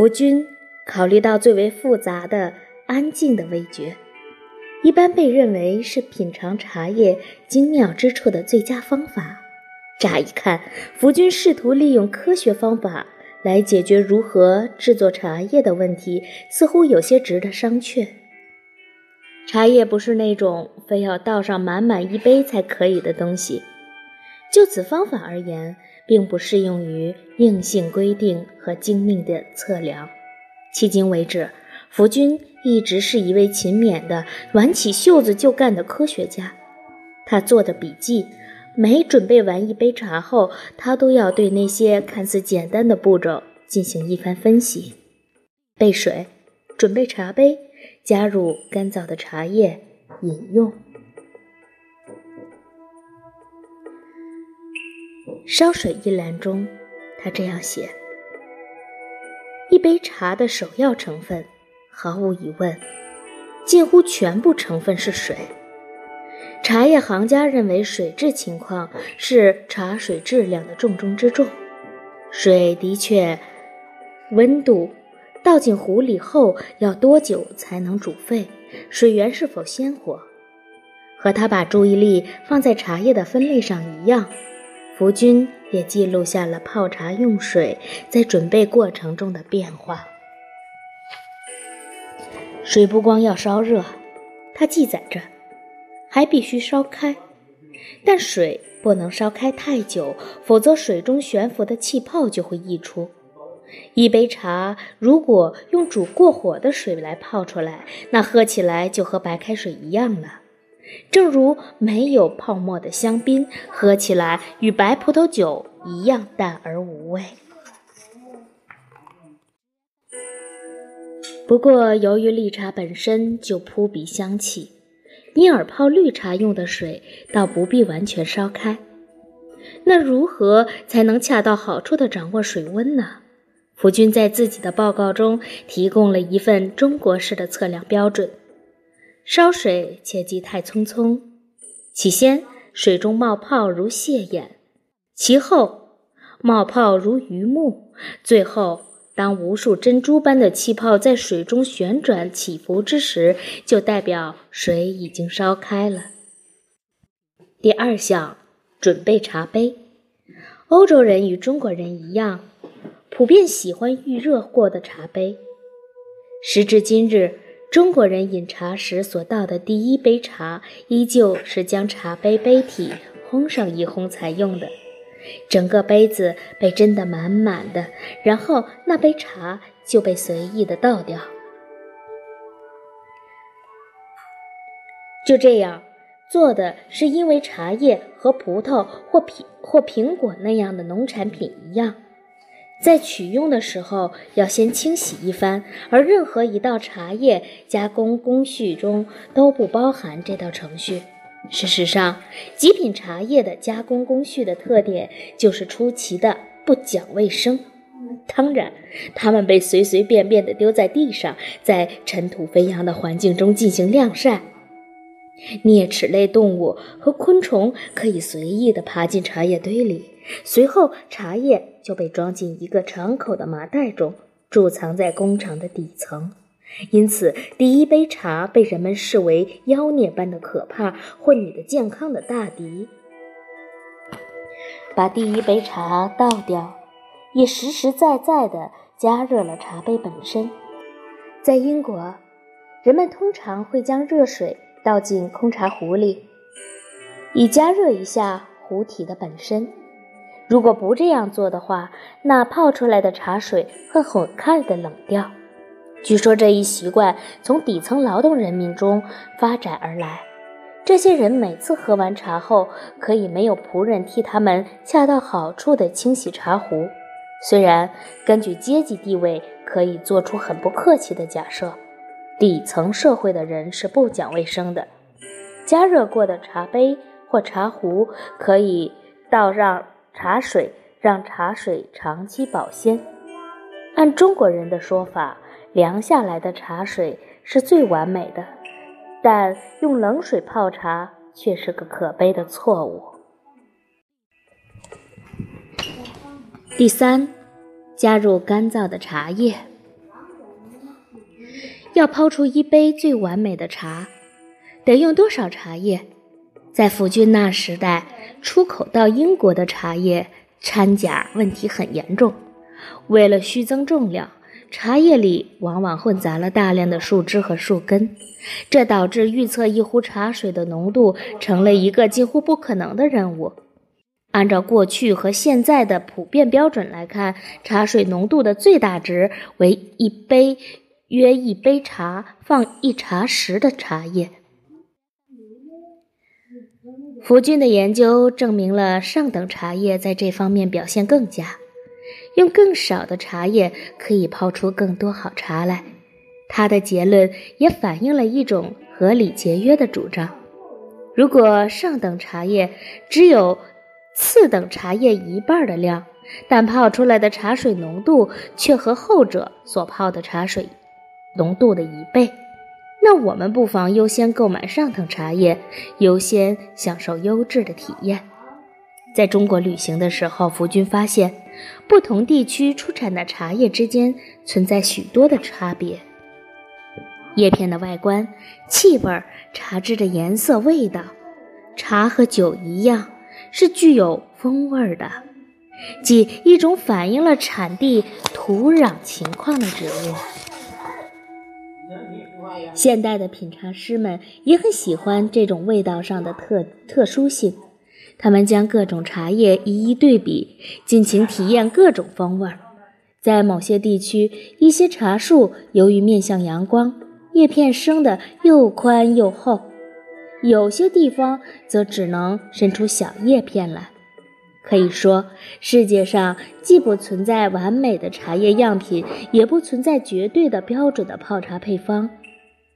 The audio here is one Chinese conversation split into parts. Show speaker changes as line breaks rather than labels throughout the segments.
福君考虑到最为复杂的安静的味觉，一般被认为是品尝茶叶精妙之处的最佳方法。乍一看，福君试图利用科学方法来解决如何制作茶叶的问题，似乎有些值得商榷。茶叶不是那种非要倒上满满一杯才可以的东西，就此方法而言，并不适用于硬性规定和精密的测量。迄今为止，福君一直是一位勤勉的、挽起袖子就干的科学家。他做的笔记，每准备完一杯茶后，他都要对那些看似简单的步骤进行一番分析：备水，准备茶杯。加入干燥的茶叶，饮用。烧水一栏中，他这样写：一杯茶的首要成分，毫无疑问，近乎全部成分是水。茶叶行家认为，水质情况是茶水质量的重中之重。水的确，温度。倒进壶里后要多久才能煮沸？水源是否鲜活？和他把注意力放在茶叶的分类上一样，福君也记录下了泡茶用水在准备过程中的变化。水不光要烧热，他记载着，还必须烧开，但水不能烧开太久，否则水中悬浮的气泡就会溢出。一杯茶如果用煮过火的水来泡出来，那喝起来就和白开水一样了。正如没有泡沫的香槟，喝起来与白葡萄酒一样淡而无味。不过，由于绿茶本身就扑鼻香气，因而泡绿茶用的水倒不必完全烧开。那如何才能恰到好处地掌握水温呢？福君在自己的报告中提供了一份中国式的测量标准：烧水切忌太匆匆。起先，水中冒泡如蟹眼；其后，冒泡如鱼目；最后，当无数珍珠般的气泡在水中旋转起伏之时，就代表水已经烧开了。第二项，准备茶杯。欧洲人与中国人一样。普遍喜欢预热过的茶杯。时至今日，中国人饮茶时所倒的第一杯茶，依旧是将茶杯杯体烘上一烘才用的。整个杯子被斟得满满的，然后那杯茶就被随意的倒掉。就这样做的是因为茶叶和葡萄或苹或苹果那样的农产品一样。在取用的时候要先清洗一番，而任何一道茶叶加工工序中都不包含这道程序。事实上，极品茶叶的加工工序的特点就是出奇的不讲卫生。当然，它们被随随便便地丢在地上，在尘土飞扬的环境中进行晾晒。啮齿类动物和昆虫可以随意地爬进茶叶堆里。随后，茶叶就被装进一个敞口的麻袋中，贮藏在工厂的底层。因此，第一杯茶被人们视为妖孽般的可怕，或你的健康的大敌。把第一杯茶倒掉，也实实在在地加热了茶杯本身。在英国，人们通常会将热水倒进空茶壶里，以加热一下壶体的本身。如果不这样做的话，那泡出来的茶水会很快的冷掉。据说这一习惯从底层劳动人民中发展而来。这些人每次喝完茶后，可以没有仆人替他们恰到好处地清洗茶壶。虽然根据阶级地位可以做出很不客气的假设，底层社会的人是不讲卫生的。加热过的茶杯或茶壶可以倒让。茶水让茶水长期保鲜。按中国人的说法，凉下来的茶水是最完美的，但用冷水泡茶却是个可悲的错误。第三，加入干燥的茶叶。要泡出一杯最完美的茶，得用多少茶叶？在福军那时代，出口到英国的茶叶掺假问题很严重。为了虚增重量，茶叶里往往混杂了大量的树枝和树根，这导致预测一壶茶水的浓度成了一个几乎不可能的任务。按照过去和现在的普遍标准来看，茶水浓度的最大值为一杯约一杯茶放一茶匙的茶叶。福军的研究证明了上等茶叶在这方面表现更佳，用更少的茶叶可以泡出更多好茶来。他的结论也反映了一种合理节约的主张：如果上等茶叶只有次等茶叶一半的量，但泡出来的茶水浓度却和后者所泡的茶水浓度的一倍，那我们不妨优先购买上等茶叶，优先享受优质的体验。在中国旅行的时候，福军发现不同地区出产的茶叶之间存在许多的差别：叶片的外观、气味、茶汁的颜色、味道。茶和酒一样。是具有风味的，即一种反映了产地土壤情况的植物。现代的品茶师们也很喜欢这种味道上的特特殊性，他们将各种茶叶一一对比，尽情体验各种风味儿。在某些地区，一些茶树由于面向阳光，叶片生得又宽又厚。有些地方则只能伸出小叶片来。可以说，世界上既不存在完美的茶叶样品，也不存在绝对的标准的泡茶配方。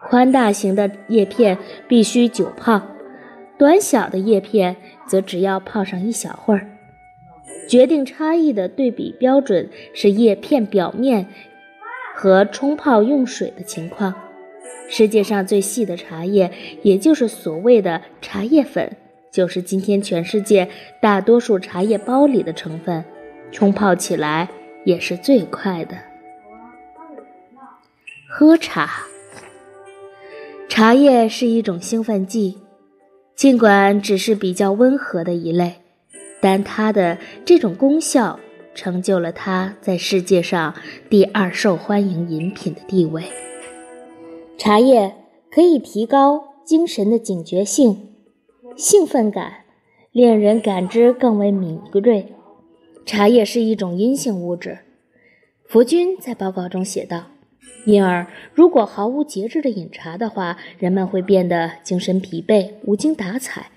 宽大型的叶片必须久泡，短小的叶片则只要泡上一小会儿。决定差异的对比标准是叶片表面和冲泡用水的情况。世界上最细的茶叶，也就是所谓的茶叶粉，就是今天全世界大多数茶叶包里的成分，冲泡起来也是最快的。喝茶，茶叶是一种兴奋剂，尽管只是比较温和的一类，但它的这种功效成就了它在世界上第二受欢迎饮品的地位。茶叶可以提高精神的警觉性、兴奋感，令人感知更为敏锐。茶叶是一种阴性物质，福军在报告中写道。因而，如果毫无节制地饮茶的话，人们会变得精神疲惫、无精打采。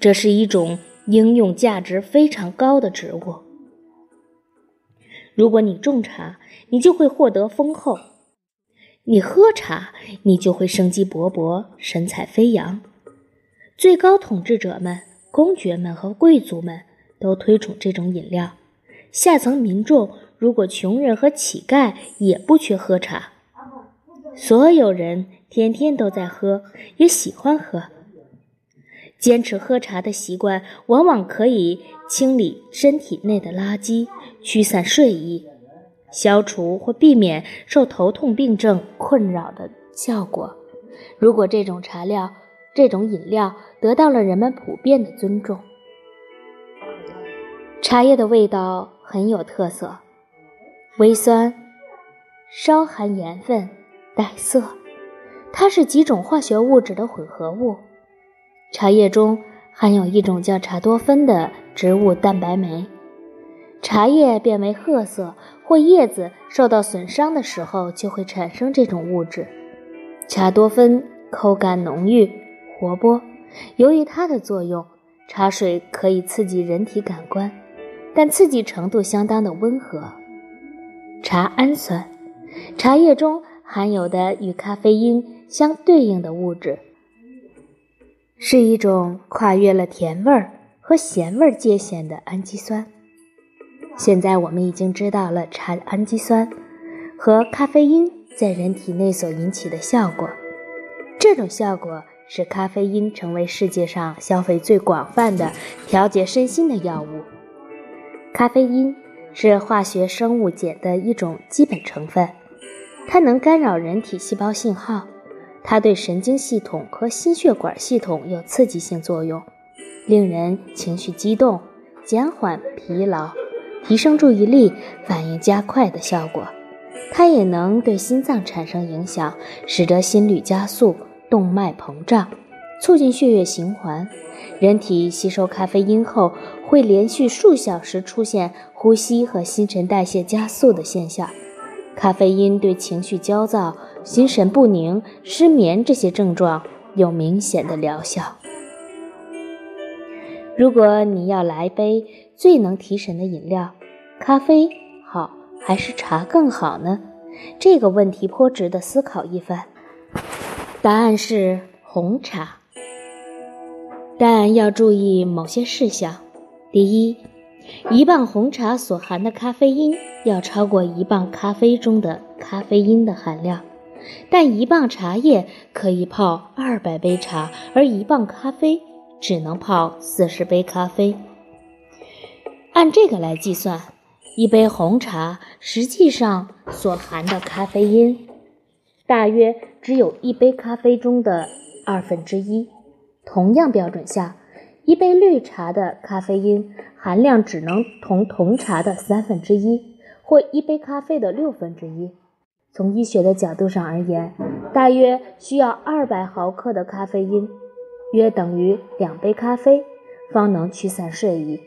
这是一种应用价值非常高的植物。如果你种茶，你就会获得丰厚。你喝茶，你就会生机勃勃、神采飞扬。最高统治者们、公爵们和贵族们都推崇这种饮料。下层民众，如果穷人和乞丐也不缺喝茶。所有人天天都在喝，也喜欢喝。坚持喝茶的习惯，往往可以清理身体内的垃圾，驱散睡意。消除或避免受头痛病症困扰的效果。如果这种茶料、这种饮料得到了人们普遍的尊重，茶叶的味道很有特色，微酸，稍含盐分，带色。它是几种化学物质的混合物。茶叶中含有一种叫茶多酚的植物蛋白酶。茶叶变为褐色，或叶子受到损伤的时候，就会产生这种物质。茶多酚口感浓郁、活泼。由于它的作用，茶水可以刺激人体感官，但刺激程度相当的温和。茶氨酸，茶叶中含有的与咖啡因相对应的物质，是一种跨越了甜味儿和咸味儿界限的氨基酸。现在我们已经知道了茶氨基酸和咖啡因在人体内所引起的效果。这种效果使咖啡因成为世界上消费最广泛的调节身心的药物。咖啡因是化学生物碱的一种基本成分，它能干扰人体细胞信号，它对神经系统和心血管系统有刺激性作用，令人情绪激动，减缓疲劳，提升注意力，反应加快的效果。它也能对心脏产生影响，使得心率加速、动脉膨胀，促进血液循环。人体吸收咖啡因后，会连续数小时出现呼吸和新陈代谢加速的现象。咖啡因对情绪焦躁、心神不宁、失眠这些症状有明显的疗效。如果你要来杯最能提神的饮料，咖啡好。还是茶更好呢？这个问题颇值得思考一番。答案是红茶，但要注意某些事项。第一，一磅红茶所含的咖啡因要超过一磅咖啡中的咖啡因的含量，但一磅茶叶可以泡二百杯茶，而一磅咖啡只能泡四十杯咖啡。按这个来计算。一杯红茶实际上所含的咖啡因，大约只有一杯咖啡中的二分之一。同样标准下，一杯绿茶的咖啡因含量只能同同茶的三分之一，或一杯咖啡的六分之一。从医学的角度上而言，大约需要二百毫克的咖啡因，约等于两杯咖啡，方能驱散睡意。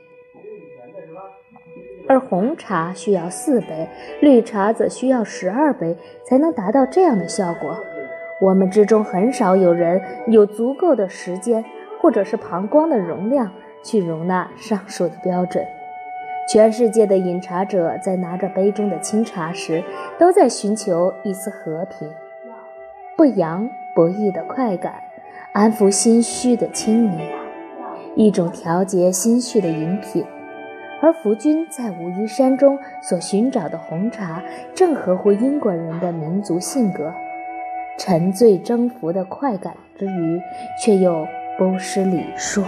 而红茶需要四杯，绿茶则需要十二杯才能达到这样的效果。我们之中很少有人有足够的时间，或者是膀胱的容量去容纳上述的标准。全世界的饮茶者在拿着杯中的清茶时，都在寻求一丝和平、不扬不抑的快感，安抚心虚的清明，一种调节心绪的饮品。而福君在武夷山中所寻找的红茶，正合乎英国人的民族性格，沉醉征服的快感之余，却又不失礼数。